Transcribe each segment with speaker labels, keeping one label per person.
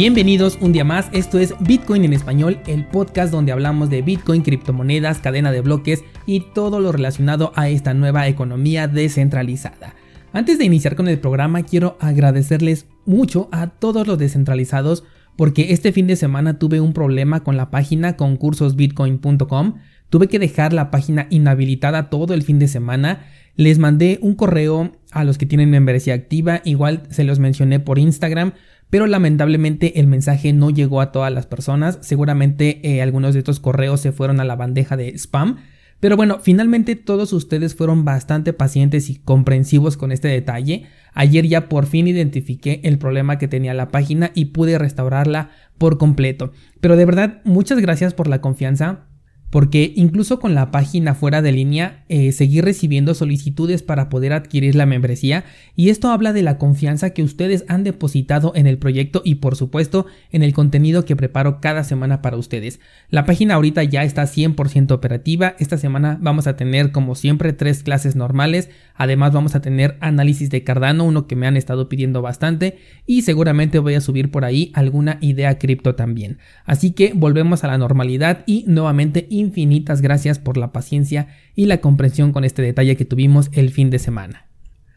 Speaker 1: Bienvenidos un día más, esto es Bitcoin en español, el podcast donde hablamos de Bitcoin, criptomonedas, cadena de bloques y todo lo relacionado a esta nueva economía descentralizada. Antes de iniciar con el programa quiero agradecerles mucho a todos los descentralizados porque este fin de semana tuve un problema con la página concursosbitcoin.com, tuve que dejar la página inhabilitada todo el fin de semana, les mandé un correo a los que tienen membresía activa, igual se los mencioné por Instagram, pero lamentablemente el mensaje no llegó a todas las personas, seguramente eh, algunos de estos correos se fueron a la bandeja de spam, pero bueno, finalmente todos ustedes fueron bastante pacientes y comprensivos con este detalle. Ayer ya por fin identifiqué el problema que tenía la página y pude restaurarla por completo. Pero de verdad, muchas gracias por la confianza porque incluso con la página fuera de línea eh, seguí recibiendo solicitudes para poder adquirir la membresía y esto habla de la confianza que ustedes han depositado en el proyecto y por supuesto en el contenido que preparo cada semana para ustedes. La página ahorita ya está 100% operativa, esta semana vamos a tener como siempre tres clases normales, además vamos a tener análisis de Cardano, uno que me han estado pidiendo bastante y seguramente voy a subir por ahí alguna idea cripto también. Así que volvemos a la normalidad y nuevamente infinitas gracias por la paciencia y la comprensión con este detalle que tuvimos el fin de semana.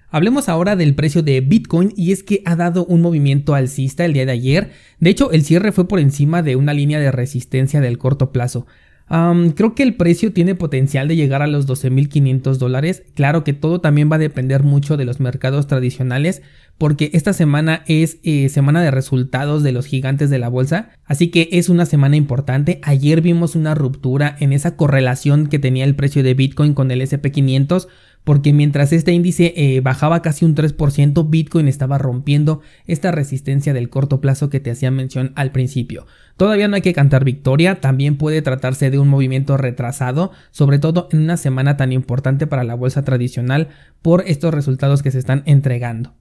Speaker 1: Hablemos ahora del precio de Bitcoin y es que ha dado un movimiento alcista el día de ayer. De hecho, el cierre fue por encima de una línea de resistencia del corto plazo creo que el precio tiene potencial de llegar a los 12.500 dólares. Claro que todo también va a depender mucho de los mercados tradicionales porque esta semana es eh, semana de resultados de los gigantes de la bolsa, así que es una semana importante. Ayer vimos una ruptura en esa correlación que tenía el precio de Bitcoin con el SP500 porque mientras este índice eh, bajaba casi un 3%, Bitcoin estaba rompiendo esta resistencia del corto plazo que te hacía mención al principio. Todavía no hay que cantar victoria, también puede tratarse de un movimiento retrasado, sobre todo en una semana tan importante para la bolsa tradicional por estos resultados que se están entregando.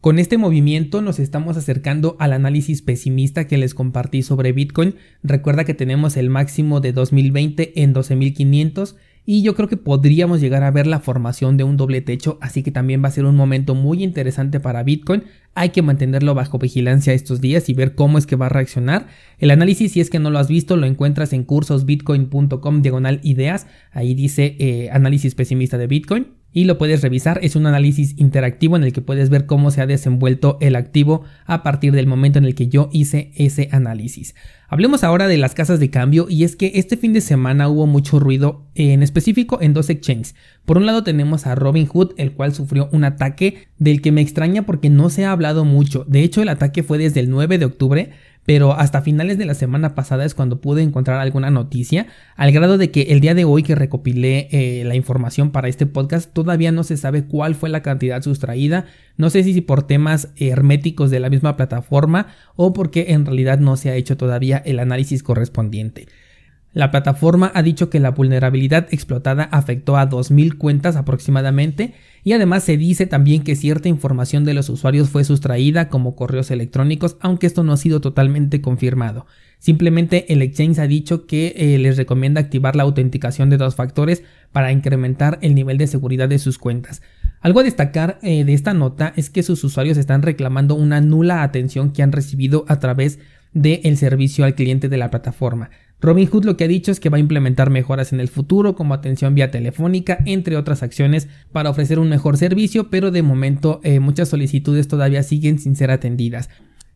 Speaker 1: Con este movimiento nos estamos acercando al análisis pesimista que les compartí sobre Bitcoin. Recuerda que tenemos el máximo de 2020 en 12.500 y yo creo que podríamos llegar a ver la formación de un doble techo, así que también va a ser un momento muy interesante para Bitcoin. Hay que mantenerlo bajo vigilancia estos días y ver cómo es que va a reaccionar. El análisis, si es que no lo has visto, lo encuentras en cursosbitcoin.com diagonal ideas. Ahí dice eh, análisis pesimista de Bitcoin y lo puedes revisar. Es un análisis interactivo en el que puedes ver cómo se ha desenvuelto el activo a partir del momento en el que yo hice ese análisis. Hablemos ahora de las casas de cambio y es que este fin de semana hubo mucho ruido, en específico en dos exchanges. Por un lado tenemos a Robinhood, el cual sufrió un ataque del que me extraña porque no se ha hablado mucho. De hecho, el ataque fue desde el 9 de octubre, pero hasta finales de la semana pasada es cuando pude encontrar alguna noticia, al grado de que el día de hoy que recopilé eh, la información para este podcast todavía no se sabe cuál fue la cantidad sustraída, no sé si por temas herméticos de la misma plataforma o porque en realidad no se ha hecho todavía el análisis correspondiente. La plataforma ha dicho que la vulnerabilidad explotada afectó a 2.000 cuentas aproximadamente y además se dice también que cierta información de los usuarios fue sustraída como correos electrónicos, aunque esto no ha sido totalmente confirmado. Simplemente el exchange ha dicho que eh, les recomienda activar la autenticación de dos factores para incrementar el nivel de seguridad de sus cuentas. Algo a destacar eh, de esta nota es que sus usuarios están reclamando una nula atención que han recibido a través del servicio al cliente de la plataforma. Robinhood lo que ha dicho es que va a implementar mejoras en el futuro como atención vía telefónica, entre otras acciones, para ofrecer un mejor servicio, pero de momento eh, muchas solicitudes todavía siguen sin ser atendidas.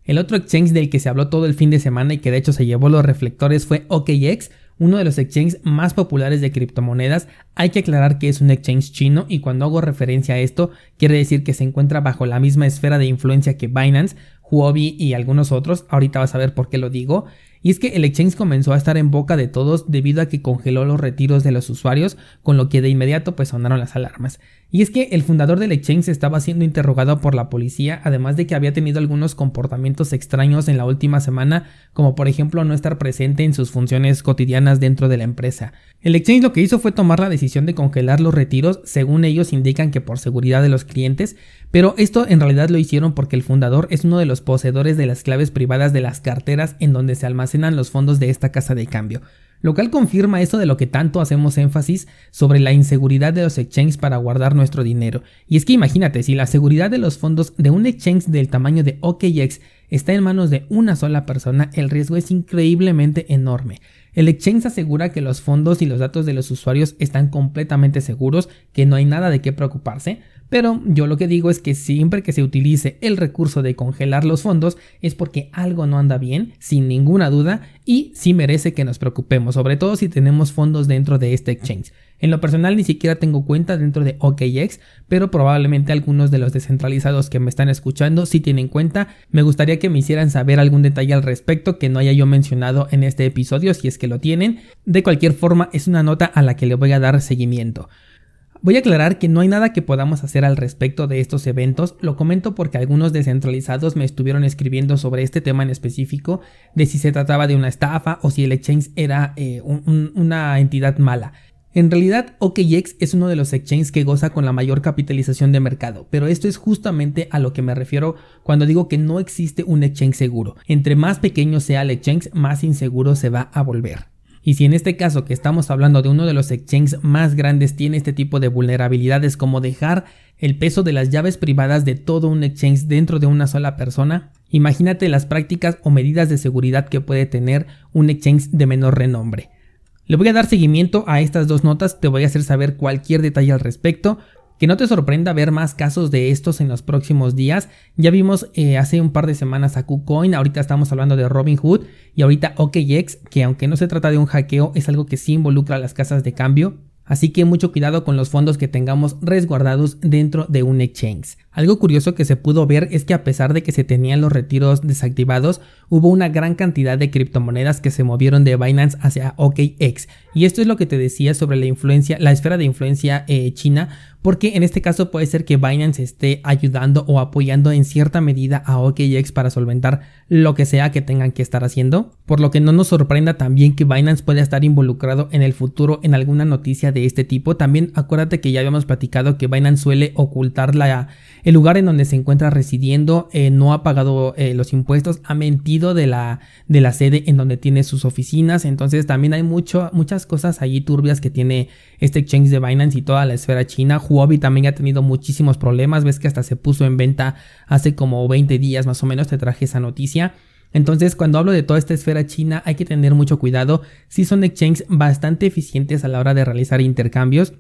Speaker 1: El otro exchange del que se habló todo el fin de semana y que de hecho se llevó los reflectores fue OKX, uno de los exchanges más populares de criptomonedas. Hay que aclarar que es un exchange chino y cuando hago referencia a esto quiere decir que se encuentra bajo la misma esfera de influencia que Binance, Huobi y algunos otros, ahorita vas a ver por qué lo digo, y es que el exchange comenzó a estar en boca de todos debido a que congeló los retiros de los usuarios, con lo que de inmediato pues sonaron las alarmas. Y es que el fundador del exchange estaba siendo interrogado por la policía, además de que había tenido algunos comportamientos extraños en la última semana, como por ejemplo no estar presente en sus funciones cotidianas dentro de la empresa. El exchange lo que hizo fue tomar la decisión de congelar los retiros, según ellos indican que por seguridad de los clientes, pero esto en realidad lo hicieron porque el fundador es uno de los poseedores de las claves privadas de las carteras en donde se almacenan los fondos de esta casa de cambio lo cual confirma eso de lo que tanto hacemos énfasis sobre la inseguridad de los exchanges para guardar nuestro dinero. Y es que imagínate, si la seguridad de los fondos de un exchange del tamaño de OKX está en manos de una sola persona, el riesgo es increíblemente enorme. El exchange asegura que los fondos y los datos de los usuarios están completamente seguros, que no hay nada de qué preocuparse, pero yo lo que digo es que siempre que se utilice el recurso de congelar los fondos es porque algo no anda bien, sin ninguna duda, y sí merece que nos preocupemos, sobre todo si tenemos fondos dentro de este exchange. En lo personal ni siquiera tengo cuenta dentro de OKX, pero probablemente algunos de los descentralizados que me están escuchando sí tienen cuenta. Me gustaría que me hicieran saber algún detalle al respecto que no haya yo mencionado en este episodio si es que lo tienen. De cualquier forma es una nota a la que le voy a dar seguimiento. Voy a aclarar que no hay nada que podamos hacer al respecto de estos eventos, lo comento porque algunos descentralizados me estuvieron escribiendo sobre este tema en específico, de si se trataba de una estafa o si el exchange era eh, una entidad mala. En realidad, OKX es uno de los exchanges que goza con la mayor capitalización de mercado, pero esto es justamente a lo que me refiero cuando digo que no existe un exchange seguro. Entre más pequeño sea el exchange, más inseguro se va a volver. Y si en este caso que estamos hablando de uno de los exchanges más grandes tiene este tipo de vulnerabilidades como dejar el peso de las llaves privadas de todo un exchange dentro de una sola persona, imagínate las prácticas o medidas de seguridad que puede tener un exchange de menor renombre. Le voy a dar seguimiento a estas dos notas, te voy a hacer saber cualquier detalle al respecto, que no te sorprenda ver más casos de estos en los próximos días. Ya vimos eh, hace un par de semanas a KuCoin, ahorita estamos hablando de Robinhood y ahorita OKX, que aunque no se trata de un hackeo, es algo que sí involucra a las casas de cambio. Así que mucho cuidado con los fondos que tengamos resguardados dentro de un exchange. Algo curioso que se pudo ver es que a pesar de que se tenían los retiros desactivados, hubo una gran cantidad de criptomonedas que se movieron de Binance hacia OKX. Y esto es lo que te decía sobre la influencia, la esfera de influencia eh, china, porque en este caso puede ser que Binance esté ayudando o apoyando en cierta medida a OKX para solventar lo que sea que tengan que estar haciendo, por lo que no nos sorprenda también que Binance pueda estar involucrado en el futuro en alguna noticia de este tipo. También acuérdate que ya habíamos platicado que Binance suele ocultar la el lugar en donde se encuentra residiendo eh, no ha pagado eh, los impuestos, ha mentido de la, de la sede en donde tiene sus oficinas, entonces también hay mucho, muchas cosas allí turbias que tiene este exchange de Binance y toda la esfera china. Huobi también ha tenido muchísimos problemas, ves que hasta se puso en venta hace como 20 días más o menos, te traje esa noticia. Entonces, cuando hablo de toda esta esfera china, hay que tener mucho cuidado. Si son exchanges bastante eficientes a la hora de realizar intercambios.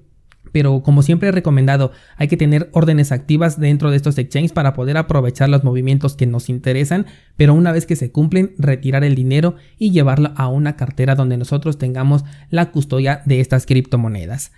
Speaker 1: Pero como siempre he recomendado, hay que tener órdenes activas dentro de estos exchanges para poder aprovechar los movimientos que nos interesan, pero una vez que se cumplen, retirar el dinero y llevarlo a una cartera donde nosotros tengamos la custodia de estas criptomonedas.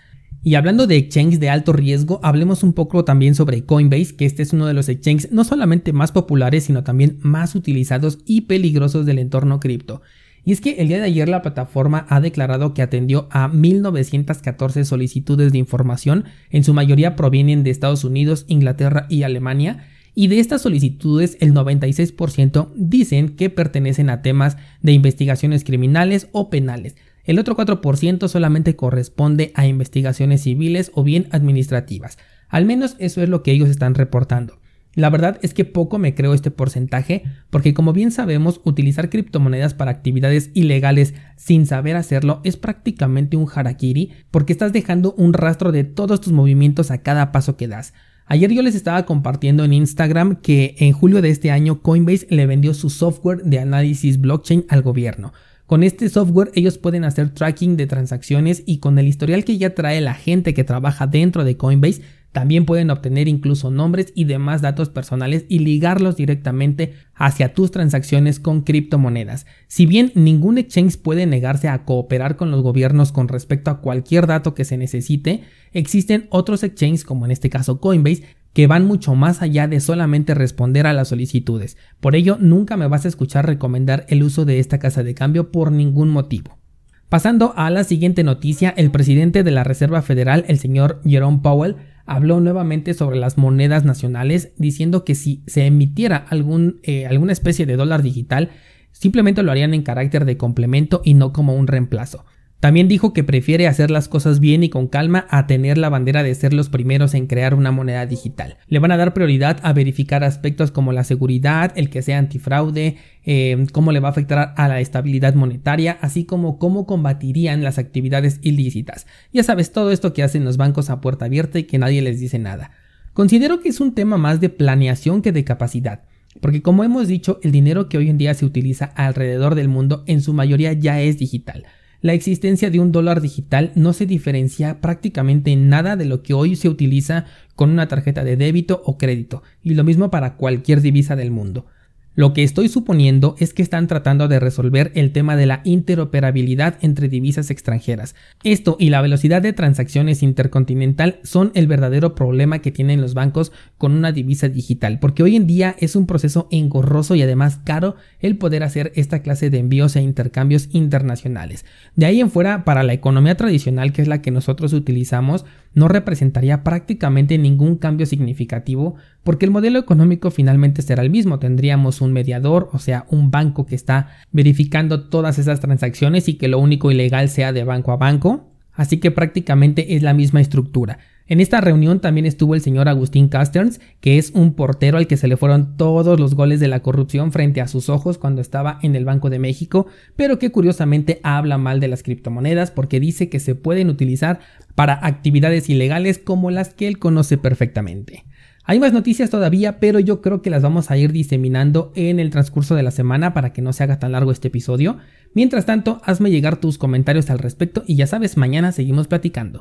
Speaker 1: Y hablando de exchanges de alto riesgo, hablemos un poco también sobre Coinbase, que este es uno de los exchanges no solamente más populares, sino también más utilizados y peligrosos del entorno cripto. Y es que el día de ayer la plataforma ha declarado que atendió a 1.914 solicitudes de información, en su mayoría provienen de Estados Unidos, Inglaterra y Alemania, y de estas solicitudes el 96% dicen que pertenecen a temas de investigaciones criminales o penales. El otro 4% solamente corresponde a investigaciones civiles o bien administrativas. Al menos eso es lo que ellos están reportando. La verdad es que poco me creo este porcentaje porque como bien sabemos utilizar criptomonedas para actividades ilegales sin saber hacerlo es prácticamente un harakiri porque estás dejando un rastro de todos tus movimientos a cada paso que das. Ayer yo les estaba compartiendo en Instagram que en julio de este año Coinbase le vendió su software de análisis blockchain al gobierno. Con este software ellos pueden hacer tracking de transacciones y con el historial que ya trae la gente que trabaja dentro de Coinbase también pueden obtener incluso nombres y demás datos personales y ligarlos directamente hacia tus transacciones con criptomonedas. Si bien ningún exchange puede negarse a cooperar con los gobiernos con respecto a cualquier dato que se necesite, existen otros exchanges como en este caso Coinbase que van mucho más allá de solamente responder a las solicitudes. Por ello, nunca me vas a escuchar recomendar el uso de esta casa de cambio por ningún motivo. Pasando a la siguiente noticia, el presidente de la Reserva Federal, el señor Jerome Powell, habló nuevamente sobre las monedas nacionales, diciendo que si se emitiera algún, eh, alguna especie de dólar digital, simplemente lo harían en carácter de complemento y no como un reemplazo. También dijo que prefiere hacer las cosas bien y con calma a tener la bandera de ser los primeros en crear una moneda digital. Le van a dar prioridad a verificar aspectos como la seguridad, el que sea antifraude, eh, cómo le va a afectar a la estabilidad monetaria, así como cómo combatirían las actividades ilícitas. Ya sabes, todo esto que hacen los bancos a puerta abierta y que nadie les dice nada. Considero que es un tema más de planeación que de capacidad. Porque como hemos dicho, el dinero que hoy en día se utiliza alrededor del mundo en su mayoría ya es digital la existencia de un dólar digital no se diferencia prácticamente en nada de lo que hoy se utiliza con una tarjeta de débito o crédito, y lo mismo para cualquier divisa del mundo. Lo que estoy suponiendo es que están tratando de resolver el tema de la interoperabilidad entre divisas extranjeras. Esto y la velocidad de transacciones intercontinental son el verdadero problema que tienen los bancos con una divisa digital, porque hoy en día es un proceso engorroso y además caro el poder hacer esta clase de envíos e intercambios internacionales. De ahí en fuera, para la economía tradicional, que es la que nosotros utilizamos, no representaría prácticamente ningún cambio significativo porque el modelo económico finalmente será el mismo. Tendríamos un mediador, o sea, un banco que está verificando todas esas transacciones y que lo único ilegal sea de banco a banco. Así que prácticamente es la misma estructura. En esta reunión también estuvo el señor Agustín Casterns, que es un portero al que se le fueron todos los goles de la corrupción frente a sus ojos cuando estaba en el Banco de México, pero que curiosamente habla mal de las criptomonedas porque dice que se pueden utilizar para actividades ilegales como las que él conoce perfectamente. Hay más noticias todavía, pero yo creo que las vamos a ir diseminando en el transcurso de la semana para que no se haga tan largo este episodio. Mientras tanto, hazme llegar tus comentarios al respecto y ya sabes, mañana seguimos platicando.